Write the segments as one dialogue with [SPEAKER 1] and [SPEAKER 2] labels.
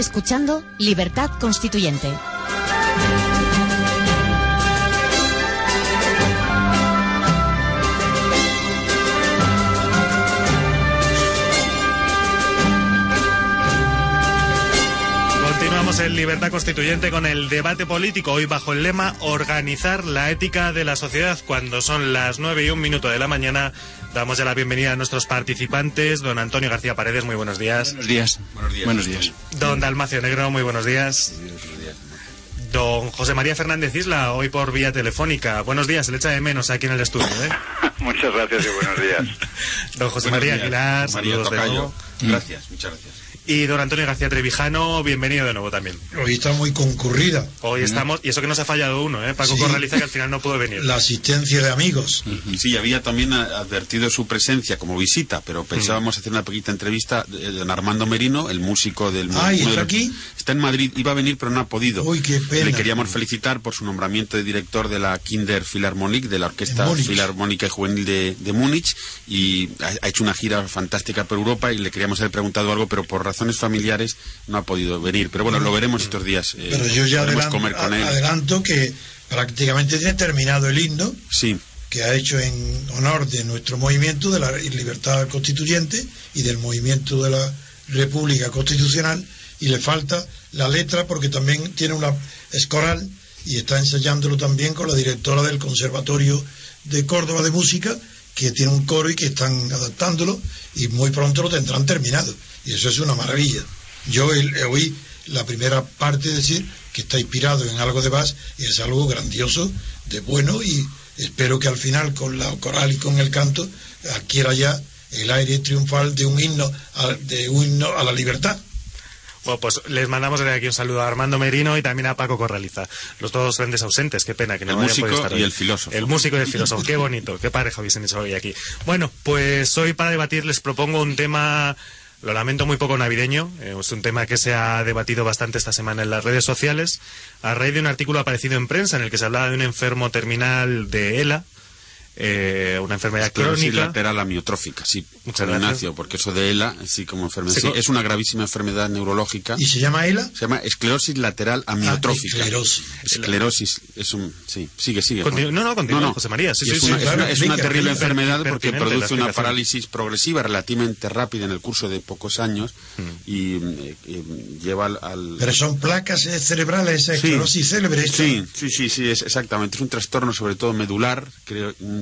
[SPEAKER 1] escuchando Libertad Constituyente.
[SPEAKER 2] En Libertad Constituyente con el debate político, hoy bajo el lema Organizar la ética de la sociedad. Cuando son las nueve y un minuto de la mañana, damos ya la bienvenida a nuestros participantes. Don Antonio García Paredes, muy buenos días.
[SPEAKER 3] Buenos días. Buenos días.
[SPEAKER 2] Don Dalmacio Negro, muy buenos días. Don José María Fernández Isla, hoy por vía telefónica. Buenos días, se le echa de menos aquí en el estudio. ¿eh?
[SPEAKER 4] Muchas gracias y buenos días.
[SPEAKER 2] Don José
[SPEAKER 3] Buenos
[SPEAKER 2] María
[SPEAKER 3] días.
[SPEAKER 2] Aguilar,
[SPEAKER 3] María
[SPEAKER 2] saludos de
[SPEAKER 3] Tocayo.
[SPEAKER 2] nuevo.
[SPEAKER 3] Gracias, muchas gracias.
[SPEAKER 2] Y don Antonio García Trevijano, bienvenido de nuevo también.
[SPEAKER 5] Hoy está muy concurrida
[SPEAKER 2] Hoy estamos, y eso que nos ha fallado uno, ¿eh? Paco
[SPEAKER 5] Sí.
[SPEAKER 2] Corraliza, que al final no pudo venir.
[SPEAKER 5] la asistencia de amigos.
[SPEAKER 3] Sí, había también advertido su presencia como visita, pero pensábamos hacer una pequeñita entrevista de don Armando Merino, el músico del...
[SPEAKER 5] Ah, ¿y está aquí?
[SPEAKER 3] Está en Madrid, iba a venir pero no ha podido.
[SPEAKER 5] Uy, qué pena.
[SPEAKER 3] Le queríamos felicitar por su nombramiento de director de la Kinder Philharmonic, de la Orquesta. Filarmónica y Juvenil de, de Múnich, y ha, ha hecho una gira fantástica por Europa y le queríamos haber preguntado algo, pero por razones familiares no ha podido venir. Pero bueno, lo veremos estos días. eh,
[SPEAKER 5] Pero yo ya adelanto,
[SPEAKER 3] comer con él.
[SPEAKER 5] adelanto que prácticamente tiene terminado el himno
[SPEAKER 3] Sí.
[SPEAKER 5] que ha hecho en honor de nuestro movimiento de la libertad constituyente y del movimiento de la República Constitucional y le falta la letra porque también tiene una escoral y está ensayándolo también con la directora del Conservatorio de Córdoba de Música que tiene un coro y que están adaptándolo y muy pronto lo tendrán terminado y eso es una maravilla. Yo oí la primera parte decir que está inspirado en algo de Bach y es algo grandioso, de bueno y espero que al final con la coral y con el canto adquiera ya el aire triunfal de un himno a, de un himno a la libertad.
[SPEAKER 2] Bueno, pues les mandamos desde aquí un saludo a Armando Merino y también a Paco Corraliza. Los dos grandes ausentes, qué pena que no
[SPEAKER 3] El
[SPEAKER 2] hayan
[SPEAKER 3] músico
[SPEAKER 2] podido estar
[SPEAKER 3] y
[SPEAKER 2] hoy.
[SPEAKER 3] el filósofo.
[SPEAKER 2] El músico y el filósofo, qué bonito, qué pareja hubiesen hecho hoy aquí. Bueno, pues hoy para debatir les propongo un tema, lo lamento, muy poco navideño. eh, es un tema que se ha debatido bastante esta semana en las redes sociales, a raíz de un artículo aparecido en prensa en el que se hablaba de un enfermo terminal de ELA, eh, una enfermedad
[SPEAKER 3] Esclerosis
[SPEAKER 2] crónica.
[SPEAKER 3] lateral amiotrófica, sí.
[SPEAKER 2] Muchas
[SPEAKER 3] don
[SPEAKER 2] gracias.
[SPEAKER 3] Ignacio, porque eso de ELA, sí, como enfermedad.
[SPEAKER 2] Sí,
[SPEAKER 3] es una gravísima enfermedad neurológica.
[SPEAKER 5] ¿Y se llama ELA?
[SPEAKER 3] Se llama esclerosis lateral amiotrófica.
[SPEAKER 5] Ah, esclerosis.
[SPEAKER 3] Esclerosis, es un. Sí, sigue, sigue.
[SPEAKER 2] Continu- no, no, continúa, José María, sí,
[SPEAKER 3] Y
[SPEAKER 2] sí,
[SPEAKER 3] es,
[SPEAKER 2] sí,
[SPEAKER 3] una, es
[SPEAKER 5] claro,
[SPEAKER 3] una- es una
[SPEAKER 5] explica,
[SPEAKER 3] terrible enfermedad porque produce una parálisis progresiva relativamente rápida en el curso de pocos años
[SPEAKER 2] Mm.
[SPEAKER 3] y eh, eh, lleva al. al-
[SPEAKER 5] Pero son placas eh, cerebrales, esa
[SPEAKER 3] Sí.
[SPEAKER 5] esclerosis célebre. esta.
[SPEAKER 3] Sí, sí, sí, sí, es exactamente. Es un trastorno sobre todo medular, creo. mm,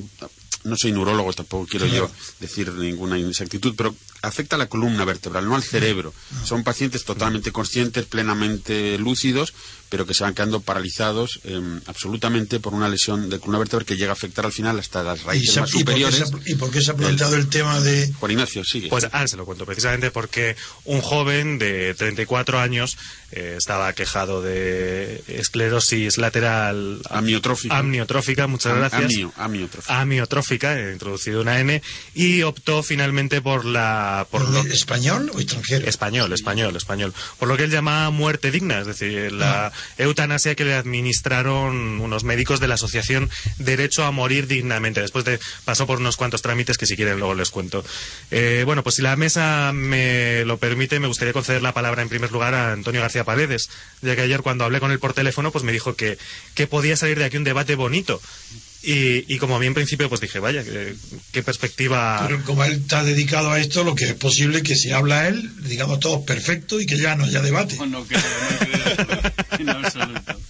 [SPEAKER 3] No soy neurólogo, tampoco quiero yo decir ninguna inexactitud, pero afecta a la columna vertebral, no al cerebro. Son pacientes totalmente conscientes, plenamente lúcidos, pero que se van quedando paralizados eh, absolutamente por una lesión de columna vertebral que llega a afectar al final hasta las
[SPEAKER 5] ¿Y,
[SPEAKER 3] raíces
[SPEAKER 5] se-
[SPEAKER 3] más
[SPEAKER 5] y por qué
[SPEAKER 3] superiores.
[SPEAKER 5] se y por qué se ha planteado el tema de
[SPEAKER 3] Juan Ignacio, sigue.
[SPEAKER 2] Pues ahora se lo cuento, precisamente porque un joven de 34 años eh, estaba quejado de esclerosis lateral
[SPEAKER 3] Amiotrófica.
[SPEAKER 2] amniotrófica, muchas
[SPEAKER 3] Am-
[SPEAKER 2] gracias.
[SPEAKER 3] amio- amiotrófica.
[SPEAKER 2] Amiotrófica, he introducido una N, y optó finalmente por la... Por lo,
[SPEAKER 5] español o extranjero.
[SPEAKER 2] Español, español, español. Por lo que él llama muerte digna, es decir, la eutanasia que le administraron unos médicos de la Asociación Derecho a Morir Dignamente. Después de pasó por unos cuantos trámites que si quieren luego les cuento. Eh, bueno, pues si la mesa me lo permite, me gustaría conceder la palabra en primer lugar a Antonio García Paredes, ya que ayer cuando hablé con él por teléfono, pues me dijo que, que podía salir de aquí un debate bonito. Y, y como a mí en principio, pues dije, vaya, qué, qué perspectiva...
[SPEAKER 5] Pero como él está dedicado a esto, lo que es posible que si habla él, digamos todos perfecto y que ya no haya debate.
[SPEAKER 6] No, no creo, no creo, en absoluto.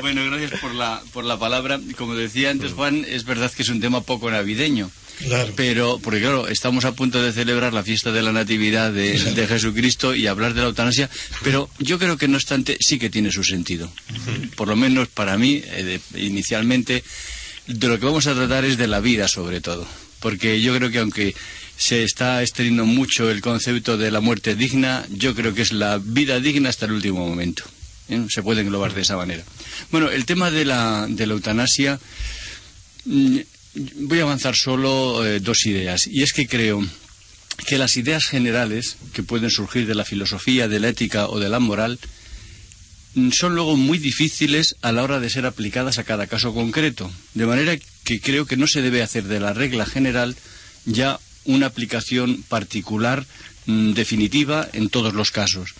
[SPEAKER 6] Bueno, gracias por la, por la palabra. Como decía antes Juan, es verdad que es un tema poco navideño.
[SPEAKER 5] Claro.
[SPEAKER 6] Pero, porque claro, estamos a punto de celebrar la fiesta de la Natividad de, de Jesucristo y hablar de la eutanasia, pero yo creo que no obstante sí que tiene su sentido. Por lo menos para mí, eh, de- inicialmente, de lo que vamos a tratar es de la vida sobre todo. Porque yo creo que aunque se está extendiendo mucho el concepto de la muerte digna, yo creo que es la vida digna hasta el último momento. ¿eh? Se puede englobar de esa manera. Bueno, el tema de la, de la eutanasia, mm, voy a avanzar solo eh, dos ideas. Y es que creo que las ideas generales que pueden surgir de la filosofía, de la ética o de la moral son luego muy difíciles a la hora de ser aplicadas a cada caso concreto. De manera que creo que no se debe hacer de la regla general ya una aplicación particular mm, definitiva en todos los casos.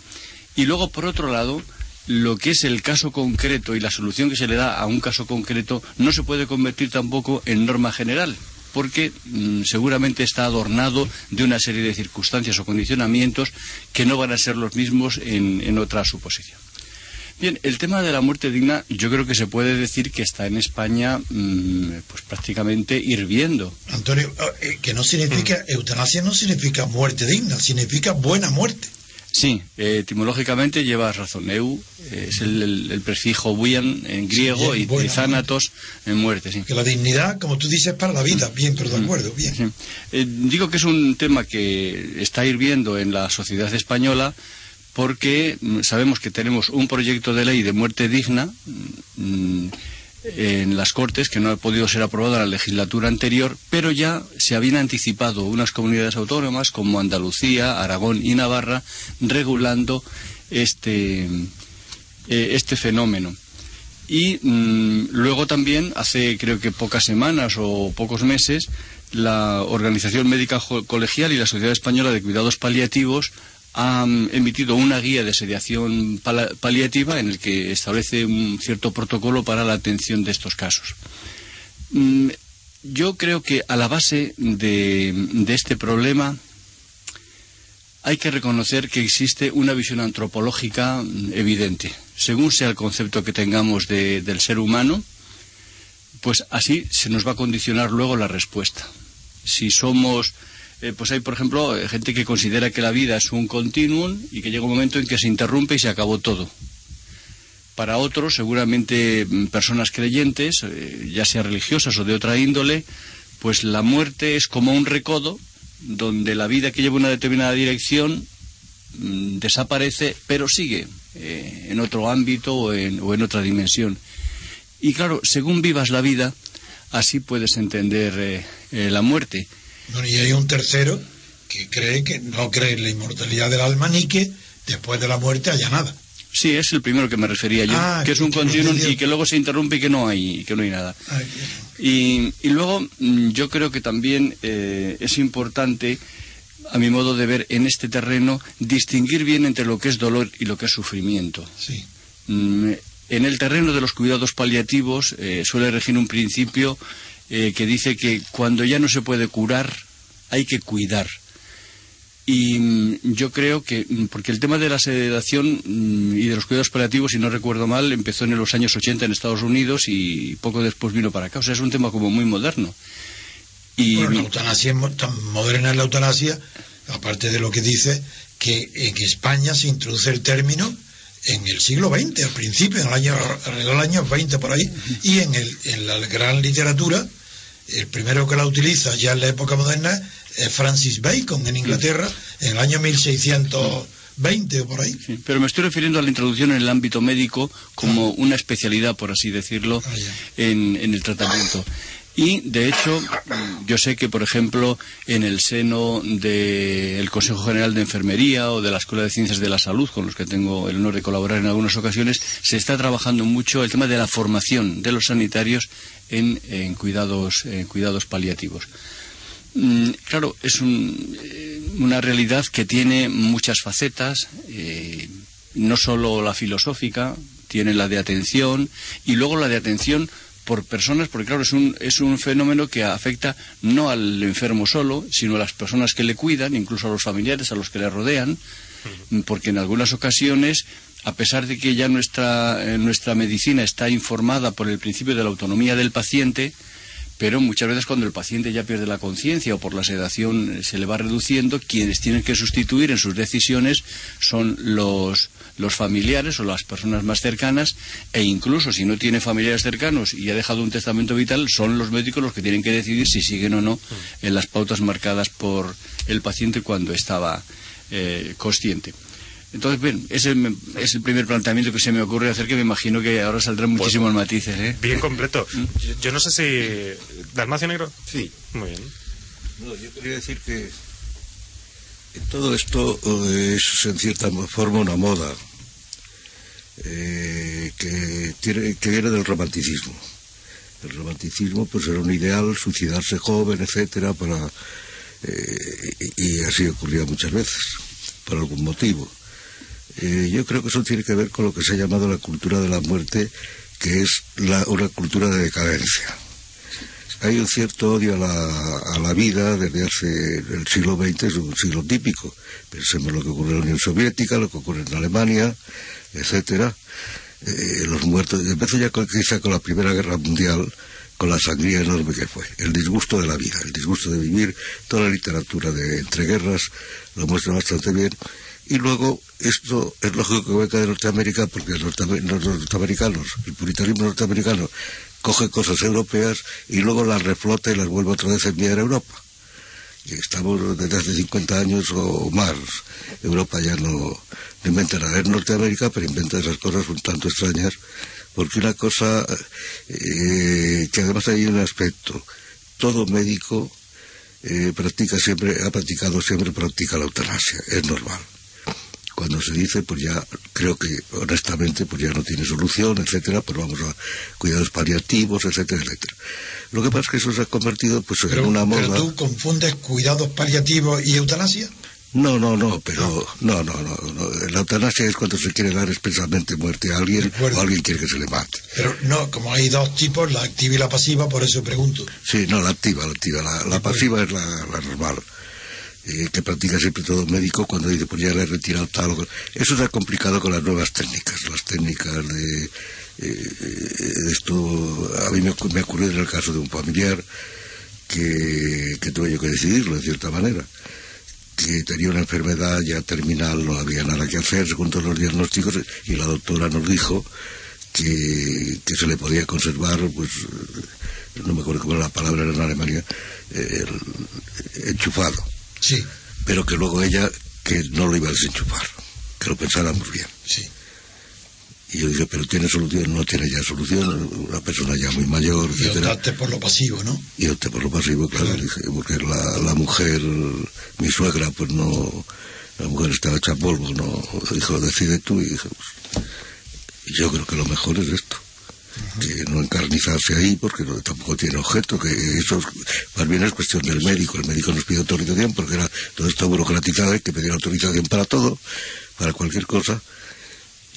[SPEAKER 6] Y luego, por otro lado, lo que es el caso concreto y la solución que se le da a un caso concreto no se puede convertir tampoco en norma general porque mm, seguramente está adornado de una serie de circunstancias o condicionamientos que no van a ser los mismos en, otra suposición. Bien, el tema de la muerte digna yo creo que se puede decir que está en España mm, pues prácticamente hirviendo.
[SPEAKER 5] Antonio, eh, que no significa, eutanasia no significa muerte digna, significa buena muerte.
[SPEAKER 6] Sí, eh, etimológicamente llevas razón. Eu eh, es el, prefijo buian en griego y, zanatos en muerte. Sí.
[SPEAKER 5] Que la dignidad, como tú dices, para la vida. Bien, pero de acuerdo, bien.
[SPEAKER 6] Eh, digo que es un tema que está hirviendo en la sociedad española porque sabemos que tenemos un proyecto de ley de muerte digna. Mm, en las Cortes, que no ha podido ser aprobado en la legislatura anterior, pero ya se habían anticipado unas comunidades autónomas como Andalucía, Aragón y Navarra regulando este, eh, este fenómeno. Y mm, luego también, hace creo que pocas semanas o pocos meses, la Organización Médica Colegial y la Sociedad Española de Cuidados Paliativos ha emitido una guía de sediación paliativa en el que establece un cierto protocolo para la atención de estos casos. Mm, yo creo que a la base de, este problema hay que reconocer que existe una visión antropológica evidente. Según sea el concepto que tengamos del ser humano, pues así se nos va a condicionar luego la respuesta. Si somos eh, pues hay, por ejemplo, eh, gente que considera que la vida es un continuum y que llega un momento en que se interrumpe y se acabó todo. Para otros, seguramente mm, personas creyentes, eh, ya sea religiosas o de otra índole, pues la muerte es como un recodo donde la vida que lleva una determinada dirección mm, desaparece, pero sigue en otro ámbito o en, o en otra dimensión. Y claro, según vivas la vida, así puedes entender la muerte
[SPEAKER 5] y hay un tercero que cree que no cree en la inmortalidad del alma ni que después de la muerte haya nada.
[SPEAKER 6] Sí, es el primero que me refería yo, ah, que es un continuum y que luego se interrumpe y que no hay, que no hay nada. y, luego mm, yo creo que también eh, es importante, a mi modo de ver, en este terreno, distinguir bien entre lo que es dolor y lo que es sufrimiento.
[SPEAKER 5] Sí.
[SPEAKER 6] Mm, en el terreno de los cuidados paliativos eh, suele regir un principio eh, que dice que cuando ya no se puede curar, hay que cuidar. Y mm, yo creo que, mm, porque el tema de la sedación mm, y de los cuidados paliativos, si no recuerdo mal, empezó en los años 80 en Estados Unidos y poco después vino para acá. O sea, es un tema como muy moderno.
[SPEAKER 5] Y la eutanasia es tan moderna es la eutanasia, aparte de lo que dice, que en España se introduce el término en el siglo XX, al principio, en el año, en el año 20 por ahí, y en, el, en la gran literatura, el primero que la utiliza ya en la época moderna es Francis Bacon en Inglaterra, en el año 1620 o por ahí.
[SPEAKER 6] pero me estoy refiriendo a la introducción en el ámbito médico como ah. una especialidad, por así decirlo, ah, en, en el tratamiento. Y, de hecho, yo sé que, por ejemplo, en el seno del Consejo General de Enfermería o de la Escuela de Ciencias de la Salud, con los que tengo el honor de colaborar en algunas ocasiones, se está trabajando mucho el tema de la formación de los sanitarios en, cuidados, cuidados paliativos. Mm, claro, es eh, una realidad que tiene muchas facetas, eh, no solo la filosófica, tiene la de atención y luego la de atención por personas, porque claro, es un, es un fenómeno que afecta no al enfermo solo, sino a las personas que le cuidan, incluso a los familiares, a los que le rodean, porque en algunas ocasiones, a pesar de que ya nuestra, eh, nuestra medicina está informada por el principio de la autonomía del paciente, pero muchas veces cuando el paciente ya pierde la conciencia o por la sedación se le va reduciendo, quienes tienen que sustituir en sus decisiones son los, los familiares o las personas más cercanas e incluso si no tiene familiares cercanos y ha dejado un testamento vital, son los médicos los que tienen que decidir si siguen o no en las pautas marcadas por el paciente cuando estaba eh, consciente. Entonces, bien, ese es el primer planteamiento que se me ocurre hacer, que me imagino que ahora saldrán muchísimos matices. ¿eh?
[SPEAKER 2] Bien completo. ¿Mm? Yo, no sé si... ¿Dalmacio Negro?
[SPEAKER 7] Sí.
[SPEAKER 2] Muy bien.
[SPEAKER 7] No, yo quería decir que todo esto eh, es en cierta forma una moda eh, que, tiene, que viene del romanticismo. El romanticismo pues era un ideal, suicidarse joven, etcétera, para y así ocurría muchas veces, por algún motivo. Eh, yo creo que eso tiene que ver con lo que se ha llamado la cultura de la muerte, que es la, una cultura de decadencia. Hay un cierto odio a la, a la vida desde hace el siglo XX, es un siglo típico. Pensemos lo que ocurre en la Unión Soviética, lo que ocurre en Alemania, etcétera. Eh, los muertos, empezó ya con, quizá con la Primera Guerra Mundial, con la sangría enorme que fue, el disgusto de la vida, el disgusto de vivir, toda la literatura de entreguerras lo muestra bastante bien. Y luego, esto es lógico que venga de Norteamérica, porque los, norte- los norteamericanos, el puritanismo norteamericano, coge cosas europeas y luego las reflota y las vuelve otra vez a enviar a Europa. Y estamos desde hace 50 años o más. Europa ya no inventa nada. Es Norteamérica, pero inventa esas cosas un tanto extrañas. Porque una cosa, eh, que además hay un aspecto, todo médico eh, practica siempre, ha practicado siempre, practica la eutanasia, es normal. Cuando se dice, pues ya, creo que honestamente, pues ya no tiene solución, etcétera, pues vamos a cuidados paliativos, etcétera, etcétera. Lo que pasa es que eso se ha convertido, pues,
[SPEAKER 5] Pero,
[SPEAKER 7] en una
[SPEAKER 5] pero
[SPEAKER 7] moda.
[SPEAKER 5] tú confundes cuidados paliativos y eutanasia.
[SPEAKER 7] No, no, no, pero no, no, no, no. La eutanasia es cuando se quiere dar expresamente muerte a alguien o alguien quiere que se le mate.
[SPEAKER 5] Pero no, como hay dos tipos, la activa y la pasiva, por eso pregunto.
[SPEAKER 7] Sí, no, la activa, la activa. La, la pasiva es la, la normal, eh, que practica siempre todo médico cuando dice, pues ya le he retirado tal o. Eso ha complicado con las nuevas técnicas, las técnicas de, eh, eh, esto. A mí me, me ocurrió en el caso de un familiar que, tuve yo que decidirlo, de cierta manera que tenía una enfermedad ya terminal, no había nada que hacer según todos los diagnósticos y la doctora nos dijo que, se le podía conservar, pues, no me acuerdo cómo era la palabra era en Alemania, el- enchufado,
[SPEAKER 5] Sí,
[SPEAKER 7] pero que luego ella que no lo iba a desenchufar, que lo pensáramos bien.
[SPEAKER 5] sí.
[SPEAKER 7] Y yo dije, pero tiene solución, no tiene ya solución, una persona ya muy mayor,
[SPEAKER 5] Y
[SPEAKER 7] etcétera.
[SPEAKER 5] optaste por lo pasivo, ¿no?
[SPEAKER 7] Y opté por lo pasivo, claro,
[SPEAKER 5] Claro.
[SPEAKER 7] dije, porque la, la mujer, mi suegra, pues no, la mujer estaba hecha polvo, no, dijo, decide tú, y dije, pues, yo creo que lo mejor es esto, que no encarnizarse ahí, porque tampoco tiene objeto, que eso es- más bien es cuestión del médico, el médico nos pide autorización, porque era todo esto burocratizado, hay que pedir autorización para todo, para cualquier cosa,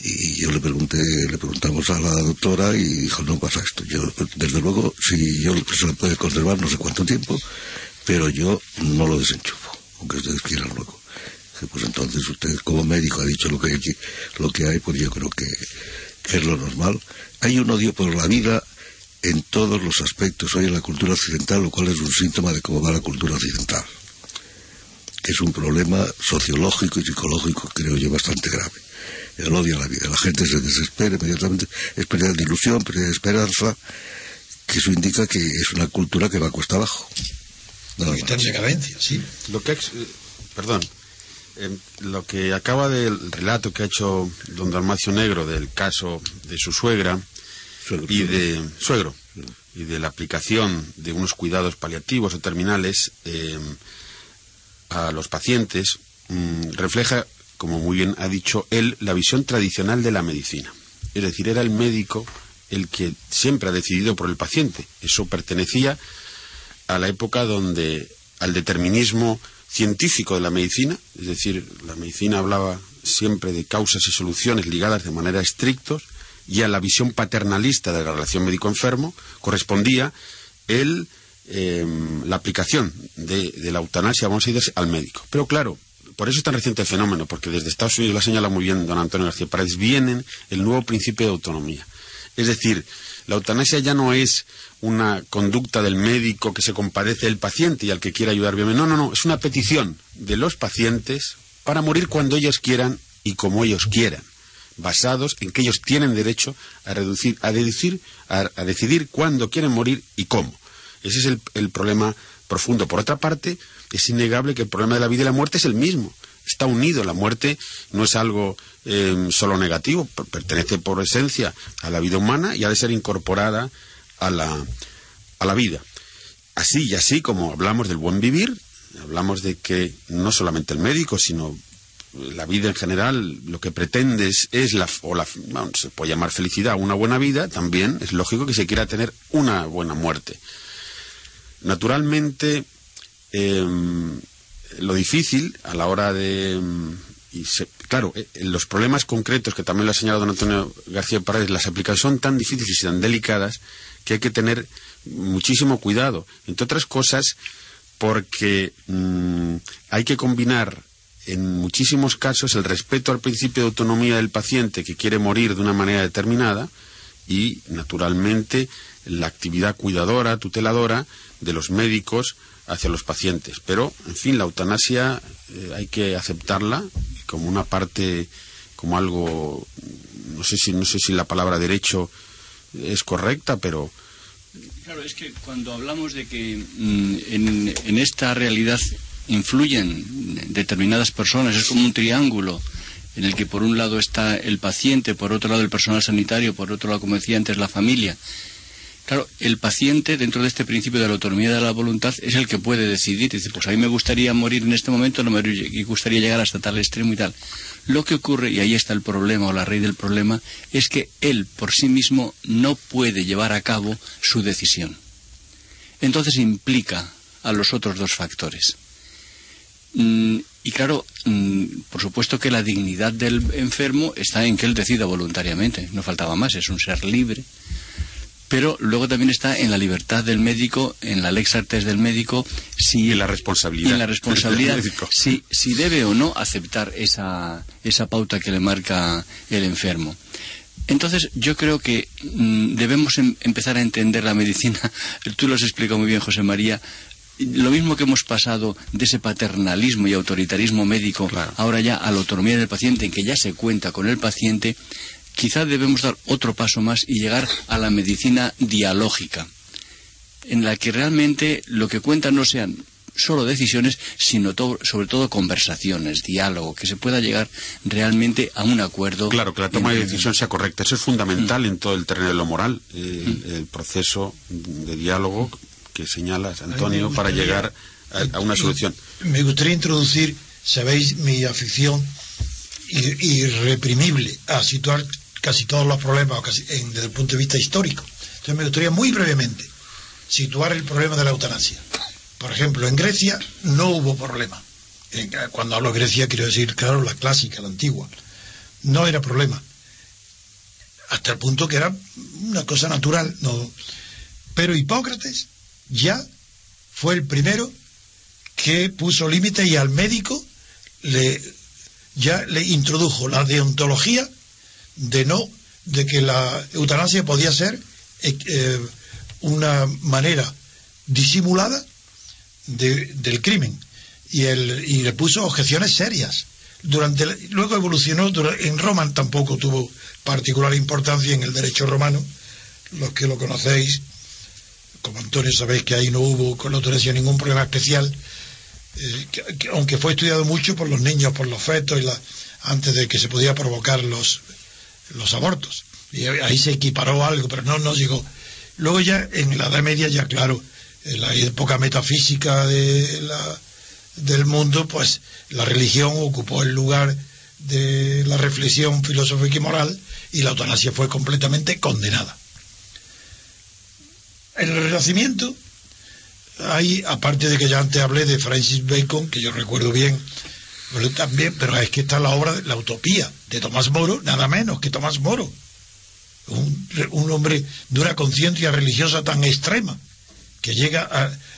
[SPEAKER 7] y yo le pregunté, le preguntamos a la doctora y dijo, no pasa esto. Yo, desde luego, si yo se lo puede conservar no sé cuánto tiempo, pero yo no lo desenchufo, aunque ustedes quieran luego. Pues entonces usted como médico ha dicho lo que hay, lo que hay pues yo creo que es lo normal. Hay un odio por la vida en todos los aspectos hoy en la cultura occidental, lo cual es un síntoma de cómo va la cultura occidental, que es un problema sociológico y psicológico, creo yo, bastante grave el odio a la vida. La gente se desespera inmediatamente, es pérdida de ilusión, pérdida de esperanza, que eso indica que es una cultura que va a cuesta abajo. Nada
[SPEAKER 5] Está en decadencia, sí.
[SPEAKER 3] Lo que, ex- eh, perdón, eh, lo que acaba del relato que ha hecho don Dalmacio Negro del caso de su suegra
[SPEAKER 7] Suegro,
[SPEAKER 3] y de suegro y de la aplicación de unos cuidados paliativos o terminales eh, a los pacientes mm, refleja, como muy bien ha dicho él, la visión tradicional de la medicina. Es decir, era el médico el que siempre ha decidido por el paciente. Eso pertenecía a la época donde al determinismo científico de la medicina, es decir, la medicina hablaba siempre de causas y soluciones ligadas de manera estrictos, y a la visión paternalista de la relación médico-enfermo correspondía el, eh, la aplicación de, la eutanasia, vamos a decir, al médico. Pero claro, por eso es tan reciente el fenómeno, porque desde Estados Unidos, lo ha señalado muy bien don Antonio García Paredes, viene el nuevo principio de autonomía. Es decir, la eutanasia ya no es una conducta del médico que se compadece del paciente y al que quiere ayudar bien. No, no, no, es una petición de los pacientes para morir cuando ellos quieran y como ellos quieran, basados en que ellos tienen derecho a, reducir, a, deducir, a, a decidir cuándo quieren morir y cómo. Ese es el, el problema profundo. Por otra parte, es innegable que el problema de la vida y la muerte es el mismo. Está unido. La muerte no es algo eh, solo negativo, per- pertenece por esencia a la vida humana y ha de ser incorporada a la, a la vida. Así y así como hablamos del buen vivir, hablamos de que no solamente el médico, sino la vida en general lo que pretende es, la, o la, se puede llamar felicidad, una buena vida, también es lógico que se quiera tener una buena muerte. Naturalmente, eh, lo difícil a la hora de, y se, claro, eh, los problemas concretos que también lo ha señalado don Antonio García Paredes, las aplicaciones son tan difíciles y tan delicadas que hay que tener muchísimo cuidado. Entre otras cosas, porque mm, hay que combinar en muchísimos casos el respeto al principio de autonomía del paciente que quiere morir de una manera determinada y, naturalmente, la actividad cuidadora, tuteladora de los médicos hacia los pacientes. Pero, en fin, la eutanasia eh, hay que aceptarla como una parte, como algo, no sé si, no sé si la palabra derecho es correcta, pero
[SPEAKER 6] Claro, es que cuando hablamos de que mm, en, esta realidad influyen determinadas personas, es como un triángulo en el que por un lado está el paciente, por otro lado el personal sanitario, por otro lado, como decía antes, la familia. Claro, el paciente, dentro de este principio de la autonomía de la voluntad, es el que puede decidir. Dice, pues a mí me gustaría morir en este momento, no me gustaría llegar hasta tal extremo y tal. Lo que ocurre, y ahí está el problema o la raíz del problema, es que él por sí mismo no puede llevar a cabo su decisión. Entonces implica a los otros dos factores. Mm, y claro, mm, por supuesto que la dignidad del enfermo está en que él decida voluntariamente, no faltaba más, es un ser libre, pero luego también está en la libertad del médico, en la lex artes del médico,
[SPEAKER 3] si, y la responsabilidad.
[SPEAKER 6] la responsabilidad, si, si debe o no aceptar esa, esa pauta que le marca el enfermo. Entonces, yo creo que mm, debemos em, empezar a entender la medicina. Tú lo has explicado muy bien, José María. Lo mismo que hemos pasado de ese paternalismo y autoritarismo médico, ahora ya a la autonomía del paciente, en que ya se cuenta con el paciente, quizá debemos dar otro paso más y llegar a la medicina dialógica, en la que realmente lo que cuenta no sean solo decisiones, sino sobre todo conversaciones, diálogo, que se pueda llegar realmente a un acuerdo.
[SPEAKER 3] Claro, que la toma de decisión sea correcta. Eso es fundamental mm. en todo el terreno de lo moral, mm. el, proceso de diálogo que señalas, Antonio, para llegar a, una solución.
[SPEAKER 5] Me gustaría introducir, sabéis, mi afición irreprimible a situar casi todos los problemas desde el punto de vista histórico. Entonces me gustaría muy brevemente situar el problema de la eutanasia. Por ejemplo, en Grecia no hubo problema. Cuando hablo de Grecia quiero decir, claro, la clásica, la antigua. No era problema. Hasta el punto que era una cosa natural. No. Pero Hipócrates ya fue el primero que puso límite y al médico le, ya le introdujo la deontología de no, de que la eutanasia podía ser eh, eh, una manera disimulada del crimen y, el, y le puso objeciones serias. Durante, luego evolucionó, en Roma tampoco tuvo particular importancia en el derecho romano, los que lo conocéis, como Antonio sabéis que ahí no hubo con la eutanasia ningún problema especial, eh, aunque fue estudiado mucho por los niños, por los fetos, y antes de que se podía provocar los, los abortos. Y ahí se equiparó algo, pero no, no llegó. Luego ya en la Edad Media, ya claro, en la época metafísica de la, del mundo, pues la religión ocupó el lugar de la reflexión filosófica y moral y la eutanasia fue completamente condenada. En el Renacimiento, hay, aparte de que ya antes hablé de Francis Bacon, que yo recuerdo bien, pero también, pero es que está la obra, la utopía de Tomás Moro, nada menos que Tomás Moro. Un, hombre de una conciencia religiosa tan extrema que llega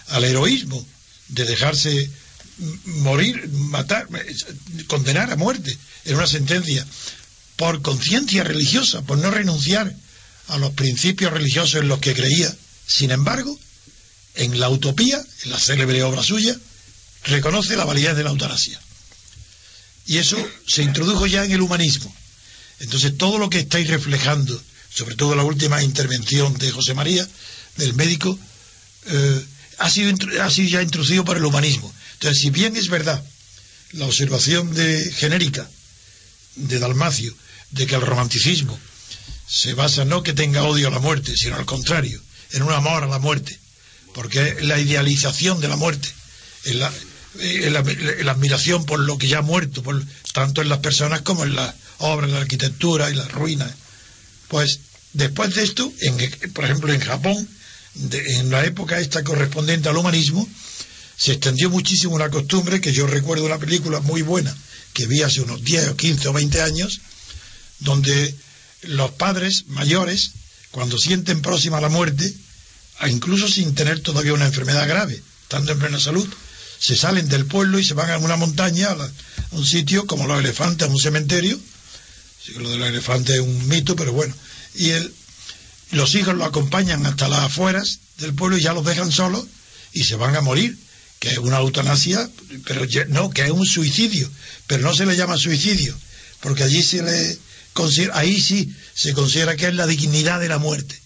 [SPEAKER 5] al heroísmo de dejarse morir, matar, condenar a muerte en una sentencia por conciencia religiosa, por no renunciar a los principios religiosos en los que creía. Sin embargo, en la utopía, en la célebre obra suya, reconoce la validez de la eutanasia. Y eso se introdujo ya en el humanismo. Entonces, todo lo que estáis reflejando, sobre todo la última intervención de José María, del médico, eh, ha, sido, ha sido ya introducido por el humanismo. Entonces, si bien es verdad la observación de, genérica de Dalmacio, de que el romanticismo se basa no que tenga odio a la muerte, sino al contrario, en un amor a la muerte, porque la idealización de la muerte, en la, eh, la, admiración por lo que ya ha muerto, por, tanto en las personas como en las obras, en la arquitectura y las ruinas. Pues después de esto, en, por ejemplo en Japón, en la época esta correspondiente al humanismo, se extendió muchísimo una costumbre que yo recuerdo una película muy buena que vi hace unos 10 o 15 o 20 años, donde los padres mayores, cuando sienten próxima la muerte, incluso sin tener todavía una enfermedad grave, estando en plena salud, se salen del pueblo y se van a una montaña, a, un sitio como los elefantes, a un cementerio. lo de los elefantes es un mito, pero bueno. Y los hijos lo acompañan hasta las afueras del pueblo y ya los dejan solos y se van a morir, que es una eutanasia, pero no, que es un suicidio, pero no se le llama suicidio, porque allí se le ahí sí se considera que es la dignidad de la muerte,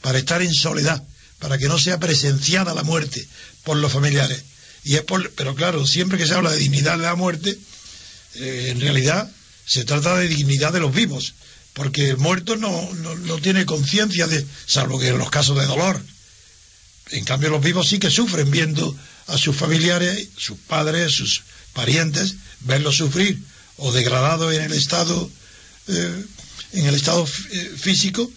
[SPEAKER 5] para estar en soledad, para que no sea presenciada la muerte por los familiares. Y es por, pero claro, siempre que se habla de dignidad de la muerte, eh, en realidad se trata de dignidad de los vivos, porque el muerto no, no, tiene conciencia de, salvo que en los casos de dolor. En cambio, los vivos sí que sufren viendo a sus familiares, sus padres, sus parientes, verlos sufrir o degradados en el estado, eh, en el estado eh, físico,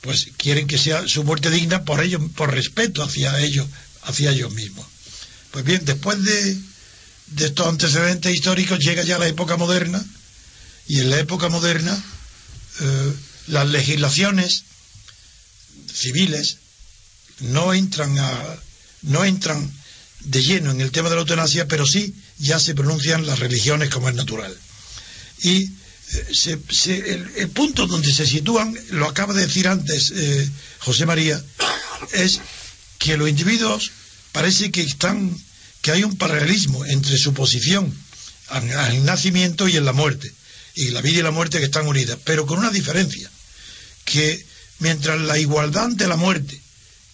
[SPEAKER 5] pues quieren que sea su muerte digna por ellos, por respeto hacia ellos, hacia ellos mismos. Pues bien, después de, estos antecedentes históricos llega ya la época moderna y en la época moderna eh, las legislaciones civiles no entran no entran de lleno en el tema de la eutanasia, pero sí ya se pronuncian las religiones como es natural. Y eh, el, punto donde se sitúan, lo acaba de decir antes eh, José María, es que los individuos parece que están que hay un paralelismo entre su posición al, nacimiento y en la muerte y la vida y la muerte que están unidas pero con una diferencia que mientras la igualdad ante la muerte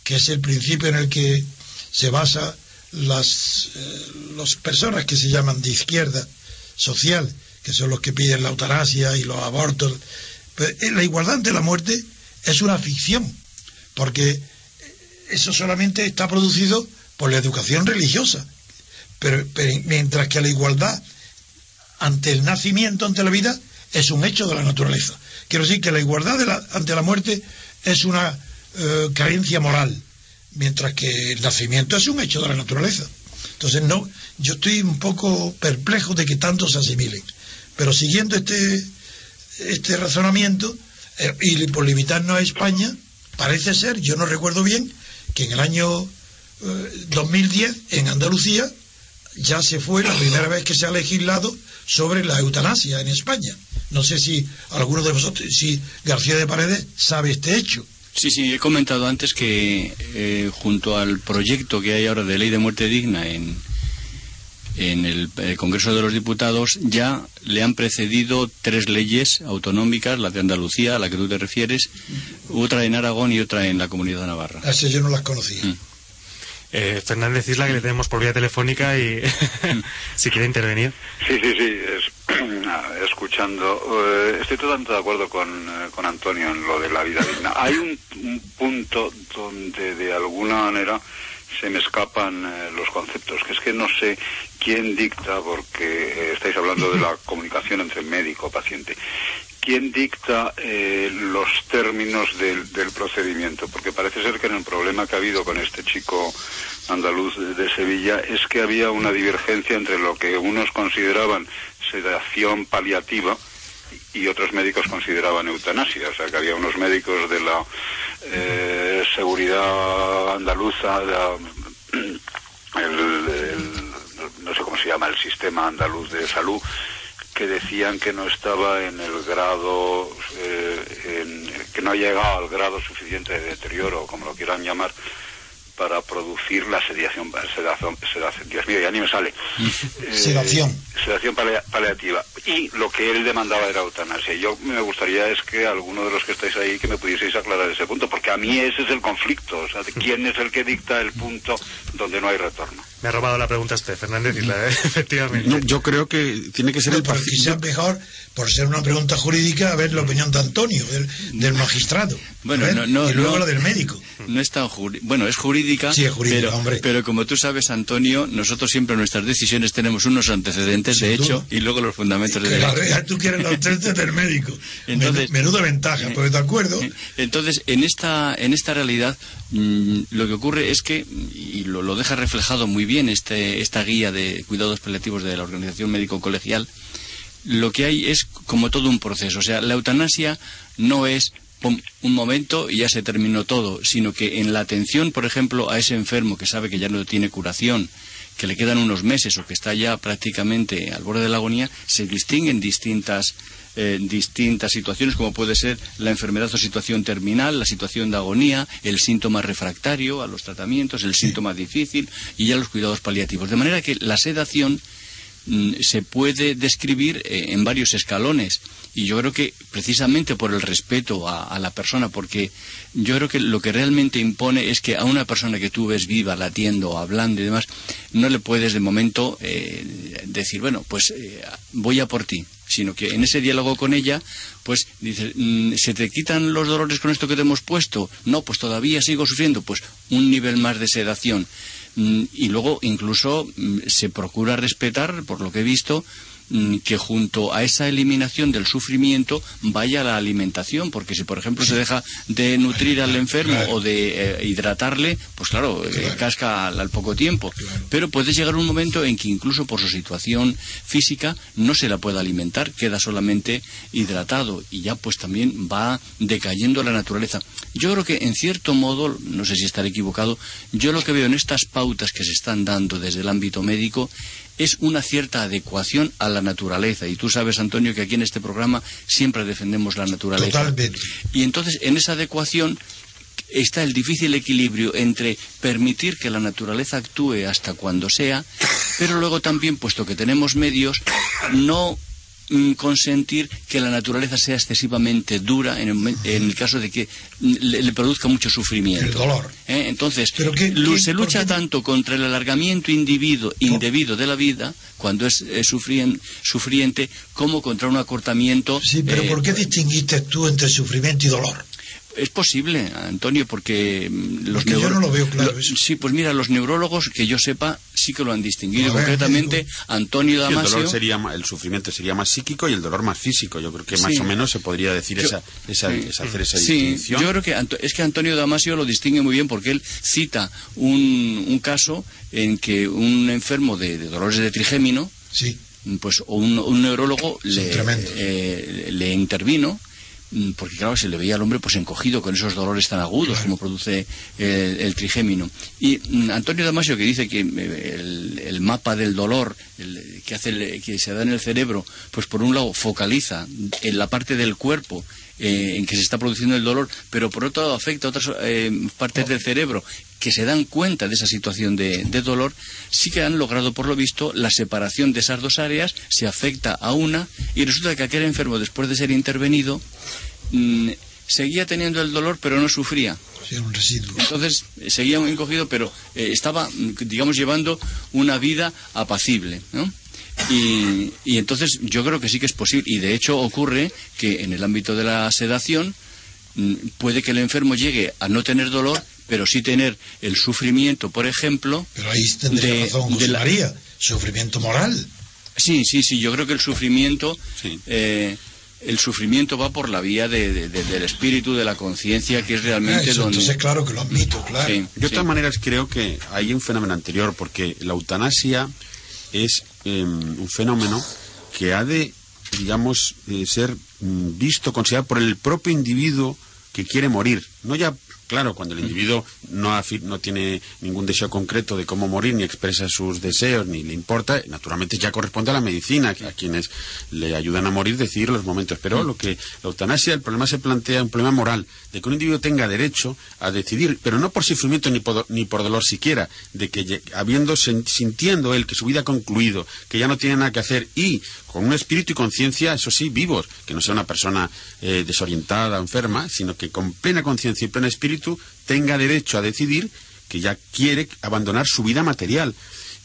[SPEAKER 5] que es el principio en el que se basa las, eh, personas que se llaman de izquierda social, que son los que piden la eutanasia y los abortos, pues, eh, la igualdad ante la muerte es una ficción, porque eso solamente está producido por la educación religiosa. Pero, mientras que la igualdad ante el nacimiento, ante la vida, es un hecho de la naturaleza. Quiero decir que la igualdad ante la muerte es una eh, creencia moral, mientras que el nacimiento es un hecho de la naturaleza. Entonces, no, yo estoy un poco perplejo de que tanto se asimilen. Pero siguiendo este, este razonamiento, eh, y por limitarnos a España, parece ser, yo no recuerdo bien, que en el año 2010 eh, en Andalucía ya se fue la primera vez que se ha legislado sobre la eutanasia en España. No sé si alguno de vosotros, si García de Paredes sabe este hecho.
[SPEAKER 6] Sí, sí, he comentado antes que eh, junto al proyecto que hay ahora de ley de muerte digna en, en el, el, Congreso de los Diputados ya le han precedido tres leyes autonómicas, la de Andalucía, a la que tú te refieres, otra en Aragón y otra en la Comunidad de Navarra.
[SPEAKER 5] Así yo no las conocía. Mm.
[SPEAKER 2] Eh, Fernández Isla, que le tenemos por vía telefónica y si quiere intervenir.
[SPEAKER 4] Sí, sí, sí, escuchando. Eh, estoy totalmente de acuerdo con, eh, con, Antonio en lo de la vida digna. Hay un, punto donde de alguna manera se me escapan eh, los conceptos, que es que no sé quién dicta, porque estáis hablando de la comunicación entre médico y paciente. ¿Quién dicta los términos del, del procedimiento? Porque parece ser que en el problema que ha habido con este chico andaluz de Sevilla es que había una divergencia entre lo que unos consideraban sedación paliativa y otros médicos consideraban eutanasia. O sea, que había unos médicos de la eh, seguridad andaluza, no sé cómo se llama, el sistema andaluz de salud, que decían que no estaba en el grado, eh, que no ha llegado al grado suficiente de deterioro, como lo quieran llamar, para producir la sedación, sedación, sedación Dios mío, ya ni me sale.
[SPEAKER 5] Eh, sedación.
[SPEAKER 4] Sedación paliativa. Y lo que él demandaba era eutanasia. Yo me gustaría es que alguno de los que estáis ahí que me pudieseis aclarar ese punto, porque a mí ese es el conflicto, o sea, quién es el que dicta el punto donde no hay retorno.
[SPEAKER 2] Me ha robado la pregunta este, Fernández Isla, ¿eh? efectivamente.
[SPEAKER 3] yo creo que tiene que ser el
[SPEAKER 5] partido. mejor, por ser una pregunta jurídica, a ver la opinión de Antonio, del, magistrado.
[SPEAKER 6] Bueno, no,
[SPEAKER 5] y luego la del médico.
[SPEAKER 6] No es tan Bueno, es jurídica,
[SPEAKER 5] sí, es jurídica
[SPEAKER 6] pero,
[SPEAKER 5] hombre.
[SPEAKER 6] pero como tú sabes, Antonio, nosotros siempre en nuestras decisiones tenemos unos antecedentes de hecho y luego los fundamentos de
[SPEAKER 5] derecho. Claro, tú quieres los antecedentes del médico. Entonces, Menuda ventaja, pues de acuerdo.
[SPEAKER 6] Entonces, en esta, en esta realidad, mm, lo que ocurre es que, y lo, lo deja reflejado muy bien este, esta guía de cuidados paliativos de la Organización Médico Colegial, lo que hay es como todo un proceso. O sea, la eutanasia no es un momento y ya se terminó todo, sino que en la atención, por ejemplo, a ese enfermo que sabe que ya no tiene curación, que le quedan unos meses o que está ya prácticamente al borde de la agonía, se distinguen distintas, eh, distintas situaciones, como puede ser la enfermedad o situación terminal, la situación de agonía, el síntoma refractario a los tratamientos, el síntoma difícil y ya los cuidados paliativos. De manera que la sedación mm, se puede describir eh, en varios escalones. Y yo creo que precisamente por el respeto a, la persona, porque yo creo que lo que realmente impone es que a una persona que tú ves viva, latiendo, hablando y demás, no le puedes de momento eh, decir, bueno, pues eh, voy a por ti, sino que en ese diálogo con ella, pues dices, mm, ¿se te quitan los dolores con esto que te hemos puesto? No, pues todavía sigo sufriendo, pues un nivel más de sedación. Mm, y luego incluso mm, se procura respetar, por lo que he visto, que junto a esa eliminación del sufrimiento vaya la alimentación, porque si por ejemplo se deja de nutrir al enfermo o de eh, hidratarle, pues claro, eh, casca al, poco tiempo. Pero puede llegar un momento en que incluso por su situación física no se la pueda alimentar, queda solamente hidratado y ya pues también va decayendo la naturaleza. Yo creo que en cierto modo, no sé si estaré equivocado, yo lo que veo en estas pautas que se están dando desde el ámbito médico es una cierta adecuación a la naturaleza. Y tú sabes, Antonio, que aquí en este programa siempre defendemos la naturaleza.
[SPEAKER 5] Totalmente.
[SPEAKER 6] Y entonces, en esa adecuación está el difícil equilibrio entre permitir que la naturaleza actúe hasta cuando sea, pero luego también, puesto que tenemos medios, no consentir que la naturaleza sea excesivamente dura en el, caso de que mm, le, produzca mucho sufrimiento.
[SPEAKER 5] El dolor.
[SPEAKER 6] ¿Eh? Entonces, se lucha tanto contra el alargamiento individuo, indebido de la vida, cuando es, sufriente, como contra un acortamiento.
[SPEAKER 5] Sí, pero ¿por qué eh, distinguiste tú entre sufrimiento y dolor?
[SPEAKER 6] Es posible, Antonio, porque mm,
[SPEAKER 5] los neurólogos. Yo no lo veo claro.
[SPEAKER 6] sí, pues mira, los neurólogos, que yo sepa, sí que lo han distinguido. Concretamente, Antonio Damasio.
[SPEAKER 3] el, dolor sería, el sufrimiento sería más psíquico y el dolor más físico. Yo creo que más o menos se podría decir esa, esa, hacer esa distinción.
[SPEAKER 6] Yo creo que es que Antonio Damasio lo distingue muy bien porque él cita un, un caso en que un enfermo de, dolores de trigémino.
[SPEAKER 5] Sí
[SPEAKER 6] pues un, un neurólogo le, eh, le intervino porque claro, se le veía al hombre pues encogido con esos dolores tan agudos como produce el, trigémino. Y mm, Antonio Damasio que dice que eh, el, mapa del dolor que, hace que se da en el cerebro, pues por un lado focaliza en la parte del cuerpo eh, en que se está produciendo el dolor, pero por otro lado afecta a otras eh, partes del cerebro que se dan cuenta de esa situación de, dolor, sí que han logrado, por lo visto, la separación de esas dos áreas, se afecta a una y resulta que aquel enfermo, después de ser intervenido, mm, seguía teniendo el dolor, pero no sufría. Entonces, eh, seguía muy encogido, pero estaba, digamos, llevando una vida apacible, ¿no? Y, entonces yo creo que sí que es posible. Y de hecho ocurre que en el ámbito de la sedación mm, puede que el enfermo llegue a no tener dolor, pero sí tener el sufrimiento, por ejemplo.
[SPEAKER 5] Pero ahí tendría razón José María, sufrimiento moral.
[SPEAKER 6] Sí, sí, sí, yo creo que el sufrimiento. Eh, el sufrimiento va por la vía del espíritu, de la conciencia, que es realmente donde...
[SPEAKER 5] Entonces, claro que lo admito, claro.
[SPEAKER 3] de todas maneras, creo que hay un fenómeno anterior, porque la eutanasia es em, un fenómeno que ha de, digamos, eh, ser mm, visto, considerado por el propio individuo que quiere morir, no ya Claro, cuando el individuo no, tiene ningún deseo concreto de cómo morir, ni expresa sus deseos, ni le importa, naturalmente ya corresponde a la medicina, a quienes le ayudan a morir, decidir los momentos. Pero lo que la eutanasia, el problema se plantea, un problema moral, de que un individuo tenga derecho a decidir, pero no por sufrimiento ni por, ni por dolor siquiera, de que habiendo, sintiendo él que su vida ha concluido, que ya no tiene nada que hacer y con un espíritu y conciencia, eso sí, vivos, que no sea una persona eh, desorientada, enferma, sino que con plena conciencia y pleno espíritu tenga derecho a decidir que ya quiere abandonar su vida material.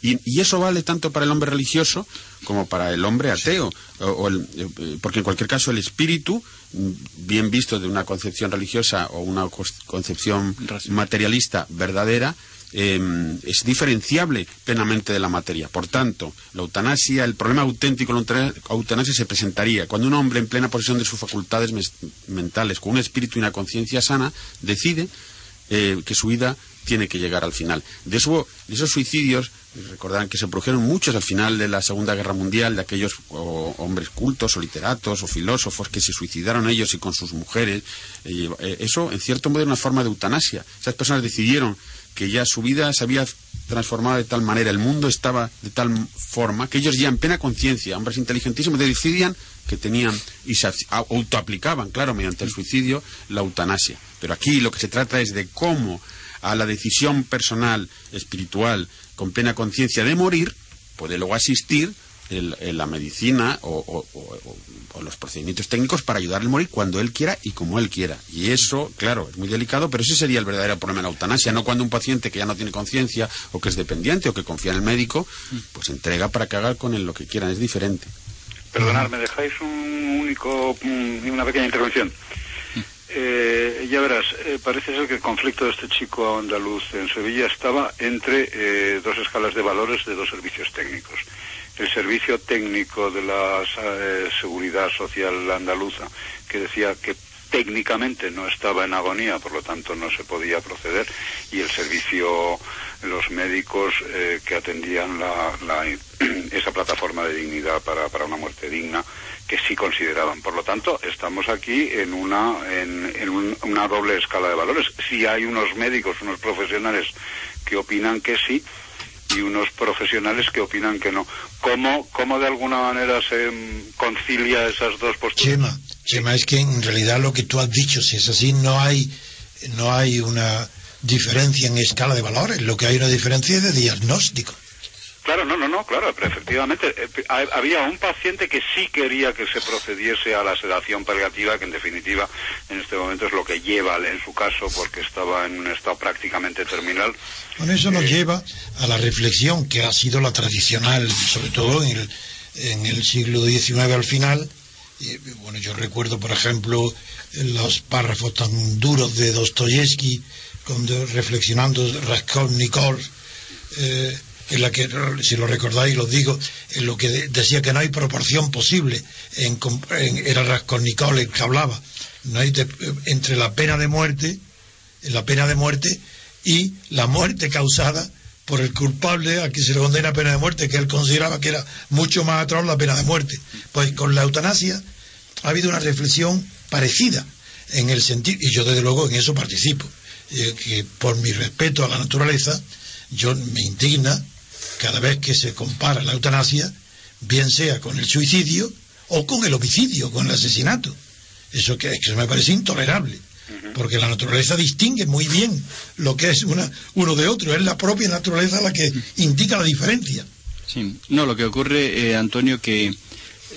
[SPEAKER 3] Y, eso vale tanto para el hombre religioso como para el hombre ateo, eh, porque en cualquier caso el espíritu, mm, bien visto de una concepción religiosa o una concepción materialista verdadera, Em, es diferenciable plenamente de la materia. Por tanto, la eutanasia, el problema auténtico de la eutanasia se presentaría cuando un hombre en plena posesión de sus facultades mentales, con un espíritu y una conciencia sana, decide eh, que su vida tiene que llegar al final. De, eso, esos suicidios Recordarán que se produjeron muchos al final de la Segunda Guerra Mundial de aquellos o, hombres cultos o literatos o filósofos que se suicidaron ellos y con sus mujeres. Eh, eso, en cierto modo, era una forma de eutanasia. Esas personas decidieron que ya su vida se había transformado de tal manera, el mundo estaba de tal forma que ellos ya en plena conciencia, hombres inteligentísimos, decidían que tenían y se autoaplicaban, claro, mediante el suicidio, la eutanasia. Pero aquí lo que se trata es de cómo a la decisión personal, espiritual, con plena conciencia de morir, puede luego asistir en, la medicina o, los procedimientos técnicos para ayudarle a morir cuando él quiera y como él quiera. Y eso, claro, es muy delicado, pero ese sería el verdadero problema de la eutanasia, no cuando un paciente que ya no tiene conciencia o que es dependiente o que confía en el médico, pues entrega para que haga con él lo que quiera, es diferente.
[SPEAKER 4] Perdonad, ¿me dejáis un único, una pequeña intervención? Eh, ya verás, eh, parece ser que el conflicto de este chico andaluz en Sevilla estaba entre eh, dos escalas de valores de dos servicios técnicos. El servicio técnico de la seguridad social andaluza, que decía que técnicamente no estaba en agonía, por lo tanto no se podía proceder, y el servicio, los médicos que atendían esa plataforma de dignidad para una muerte digna, que sí consideraban. Por lo tanto, estamos aquí en una, en, una doble escala de valores. Si hay unos médicos, unos profesionales que opinan que sí y unos profesionales que opinan que no. ¿Cómo, cómo de alguna manera se concilia esas dos posturas?
[SPEAKER 5] Chema, Chema, es que en realidad lo que tú has dicho, si es así, no hay, no hay una diferencia en escala de valores, lo que hay una diferencia es de diagnóstico.
[SPEAKER 4] Claro, no, no, no, claro, pero efectivamente eh, había un paciente que sí quería que se procediese a la sedación paliativa, que en definitiva en este momento es lo que lleva en su caso, porque estaba en un estado prácticamente terminal.
[SPEAKER 5] Con eso nos eh, lleva a la reflexión que ha sido la tradicional, sobre todo en el, en el siglo XIX al final. Y, bueno, yo recuerdo, por ejemplo, los párrafos tan duros de Dostoyevsky, cuando reflexionando Raskolnikov. Eh, en la que, si lo recordáis, lo digo, en lo que decía que no hay proporción posible, en, era Raskolnikov el que hablaba, no hay entre la pena de muerte, la pena de muerte y la muerte causada por el culpable a quien se le condena a pena de muerte, que él consideraba que era mucho más atroz la pena de muerte. Pues con la eutanasia ha habido una reflexión parecida en el sentido, y yo desde luego en eso participo, eh, que por mi respeto a la naturaleza, yo me indigna cada vez que se compara la eutanasia, bien sea con el suicidio o con el homicidio, con el asesinato. Eso que, eso me parece intolerable, porque la naturaleza distingue muy bien lo que es una, uno de otro, es la propia naturaleza la que indica la diferencia.
[SPEAKER 6] Sí, no, lo que ocurre, eh, Antonio, que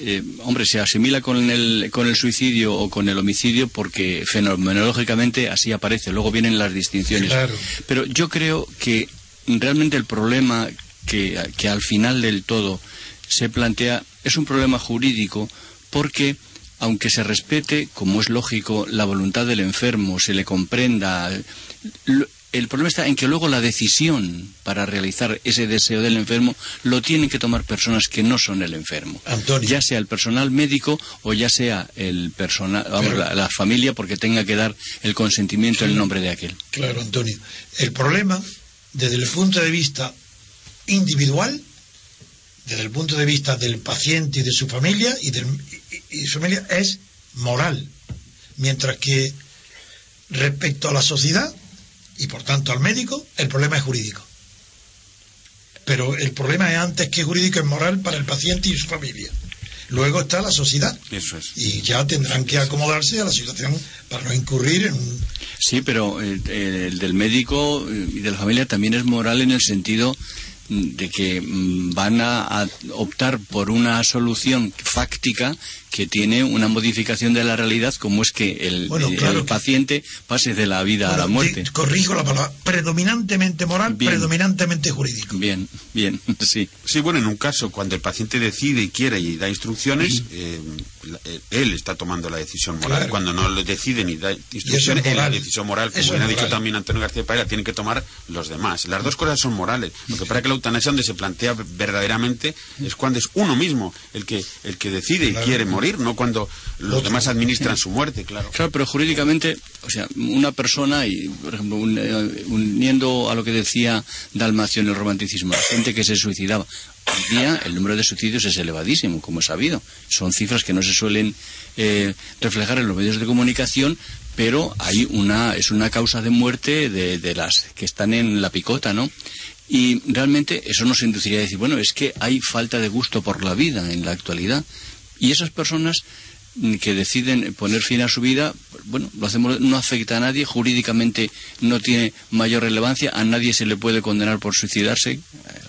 [SPEAKER 6] eh, hombre, se asimila con el, con el suicidio o con el homicidio porque fenomenológicamente así aparece. Luego vienen las distinciones. Pero yo creo que realmente el problema que, al final del todo se plantea es un problema jurídico porque aunque se respete, como es lógico, la voluntad del enfermo, se le comprenda, el problema está en que luego la decisión para realizar ese deseo del enfermo lo tienen que tomar personas que no son el enfermo. Ya sea el personal médico o ya sea el personal, la, familia, porque tenga que dar el consentimiento en el nombre de aquel.
[SPEAKER 5] Claro, Antonio. El problema, desde el punto de vista individual desde el punto de vista del paciente y de su familia y, de su familia es moral, mientras que respecto a la sociedad y por tanto al médico, el problema es jurídico. Pero el problema es antes que jurídico, es moral para el paciente y su familia. Luego está la sociedad.
[SPEAKER 3] Eso es.
[SPEAKER 5] Y ya tendrán que acomodarse a la situación para no incurrir en un...
[SPEAKER 6] Sí, pero el, el del médico y de la familia también es moral en el sentido de que mm, van a, optar por una solución fáctica que tiene una modificación de la realidad como es que el, eh, paciente pase de la vida a la muerte.
[SPEAKER 5] corrijo la palabra, predominantemente moral, predominantemente jurídico.
[SPEAKER 6] Bien, bien, sí.
[SPEAKER 3] Sí, bueno, en un caso cuando el paciente decide y quiere y da instrucciones, eh, él está tomando la decisión moral. Cuando no lo decide ni da instrucciones, es la decisión moral, como bien ha dicho también Antonio García Paella, tienen que tomar los demás. Las dos cosas son morales. Lo que para que la eutanasia donde se plantea verdaderamente es cuando es uno mismo el que, el que decide y quiere morir no cuando los demás administran su muerte, claro.
[SPEAKER 6] Claro, pero jurídicamente, o sea, una persona, y por ejemplo, eh, uniendo a lo que decía Dalmacio en el romanticismo, la gente que se suicidaba. Hoy día el número de suicidios es elevadísimo, como es sabido. Son cifras que no se suelen eh, reflejar en los medios de comunicación, pero hay una, es una causa de muerte de, de las que están en la picota, ¿no? Y realmente eso nos induciría a decir, bueno, es que hay falta de gusto por la vida en la actualidad. Y esas personas que deciden poner fin a su vida, bueno, lo hacemos, no afecta a nadie, jurídicamente no tiene mayor relevancia, a nadie se le puede condenar por suicidarse, eh,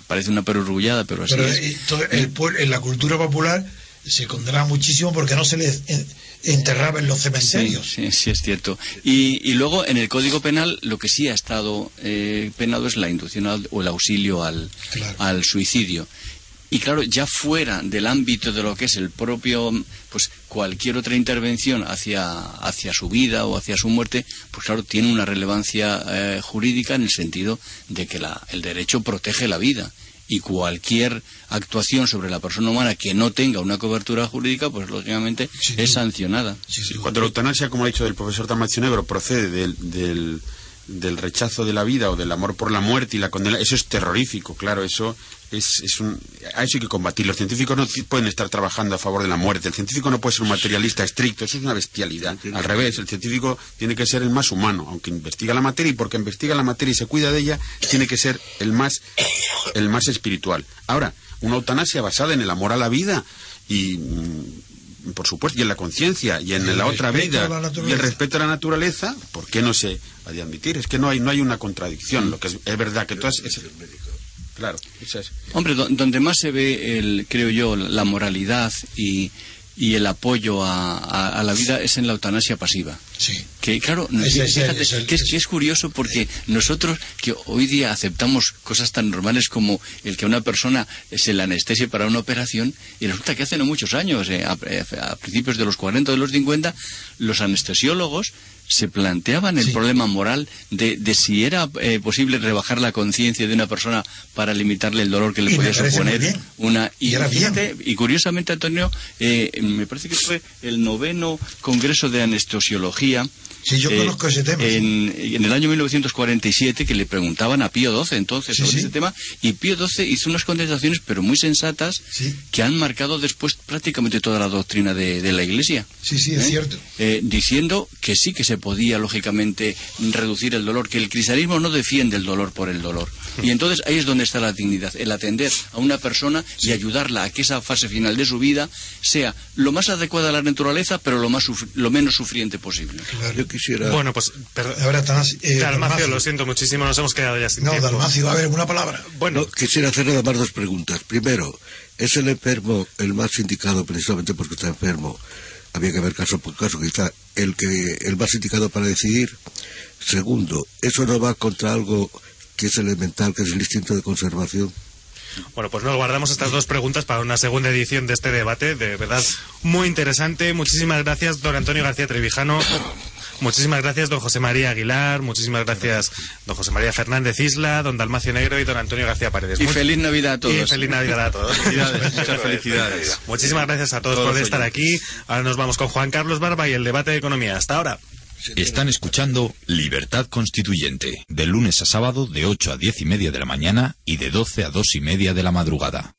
[SPEAKER 6] parece una perorrullada, pero así
[SPEAKER 5] Pero
[SPEAKER 6] es.
[SPEAKER 5] el en la cultura popular se condenaba muchísimo porque no se les eh, enterraba en los
[SPEAKER 6] Sí,
[SPEAKER 5] cementerios.
[SPEAKER 6] sí, sí, es cierto. Y, y luego en el Código Penal lo que sí ha estado eh, penado es la inducción al- o el auxilio al,
[SPEAKER 5] Claro.
[SPEAKER 6] al suicidio. Y claro, ya fuera del ámbito de lo que es el propio, pues cualquier otra intervención hacia, hacia su vida o hacia su muerte, pues claro, tiene una relevancia eh, jurídica en el sentido de que la- el derecho protege la vida. Y cualquier actuación sobre la persona humana que no tenga una cobertura jurídica, pues lógicamente es sancionada.
[SPEAKER 5] Sí, sí.
[SPEAKER 3] Cuando la eutanasia, como ha dicho el profesor Dalmacio Negro, procede del, del, del rechazo de la vida o del amor por la muerte y la condena, eso es terrorífico, claro, eso es, es un, a eso hay que combatir. Los científicos no pueden estar trabajando a favor de la muerte. El científico no puede ser un materialista estricto, eso es una bestialidad. Al revés, el científico tiene que ser el más humano, aunque investiga la materia y porque investiga la materia y se cuida de ella, tiene que ser el más, el más espiritual. Ahora, una eutanasia basada en el amor a la vida y mm, por supuesto, y en la conciencia, y en
[SPEAKER 5] Y
[SPEAKER 3] la otra vida,
[SPEAKER 5] la
[SPEAKER 3] y el respeto a la naturaleza, ¿por qué no se ha de admitir? Es que no hay, no hay una contradicción. Lo que es, es verdad que todas. es- claro, es.
[SPEAKER 6] Hombre, do- donde más se ve, el, creo yo, la moralidad y, y el apoyo a, a- a la vida es en la eutanasia pasiva.
[SPEAKER 5] Sí.
[SPEAKER 6] Que claro,
[SPEAKER 5] es el-
[SPEAKER 6] fíjate,
[SPEAKER 5] es el-
[SPEAKER 6] que, es,
[SPEAKER 5] es-
[SPEAKER 6] que es curioso porque nosotros que hoy día aceptamos cosas tan normales como el que una persona se le anestesie para una operación y resulta que hace no muchos años, eh, a, a principios de los 40 o de los 50, los anestesiólogos se planteaban el
[SPEAKER 5] Sí.
[SPEAKER 6] problema moral de, de si era eh, posible rebajar la conciencia de una persona para limitarle el dolor que le
[SPEAKER 5] Y
[SPEAKER 6] podía suponer una
[SPEAKER 5] Y
[SPEAKER 6] y curiosamente Antonio eh, me parece que fue el noveno congreso de anestesiología
[SPEAKER 5] Sí, yo conozco ese tema,
[SPEAKER 6] Eh, En, en el año 1947 que le preguntaban a Pío XII entonces
[SPEAKER 5] Sí,
[SPEAKER 6] sobre
[SPEAKER 5] sí.
[SPEAKER 6] ese tema y Pío XII hizo unas contestaciones pero muy sensatas
[SPEAKER 5] Sí.
[SPEAKER 6] que han marcado después prácticamente toda la doctrina de, de la Iglesia.
[SPEAKER 5] Sí, sí, es
[SPEAKER 6] ¿Eh?
[SPEAKER 5] cierto.
[SPEAKER 6] Eh, diciendo que sí que se podía lógicamente reducir el dolor, que el cristianismo no defiende el dolor por el dolor. Y entonces ahí es donde está la dignidad, el atender a una persona y ayudarla a que esa fase final de su vida sea lo más adecuada a la naturaleza, pero lo, más sufri- lo menos sufriente posible.
[SPEAKER 5] Claro.
[SPEAKER 7] Yo quisiera.
[SPEAKER 2] Bueno, pues. per-
[SPEAKER 5] Ahora, eh,
[SPEAKER 2] Dalmacio,
[SPEAKER 5] Dalmacio.
[SPEAKER 2] lo siento muchísimo, nos hemos quedado ya sin
[SPEAKER 5] No,
[SPEAKER 2] tiempo.
[SPEAKER 5] Dalmacio, a ver, una palabra.
[SPEAKER 2] Bueno,
[SPEAKER 7] No, quisiera hacer nada más dos preguntas. Primero, ¿es el enfermo el más indicado precisamente porque está enfermo? Había que ver caso por caso, quizá el que el más indicado para decidir. Segundo, ¿eso no va contra algo que es elemental, que es el instinto de conservación?
[SPEAKER 2] Bueno, pues nos guardamos estas dos preguntas para una segunda edición de este debate, de verdad muy interesante. Muchísimas gracias, don Antonio García Trevijano. Muchísimas gracias, don José María Aguilar. Muchísimas gracias, don José María Fernández Isla, don Dalmacio Negro y don Antonio García Paredes.
[SPEAKER 6] Y
[SPEAKER 2] Muy-
[SPEAKER 6] feliz Navidad a todos.
[SPEAKER 2] Y feliz Navidad a todos.
[SPEAKER 3] Muchas felicidades.
[SPEAKER 2] Muchísimas gracias a todos,
[SPEAKER 3] Todos
[SPEAKER 2] por estar aquí. Ahora nos vamos con Juan Carlos Barba y el debate de economía. Hasta ahora.
[SPEAKER 8] Están escuchando Libertad Constituyente, de lunes a sábado de 8 a 10 y media de la mañana y de 12 a 2 y media de la madrugada.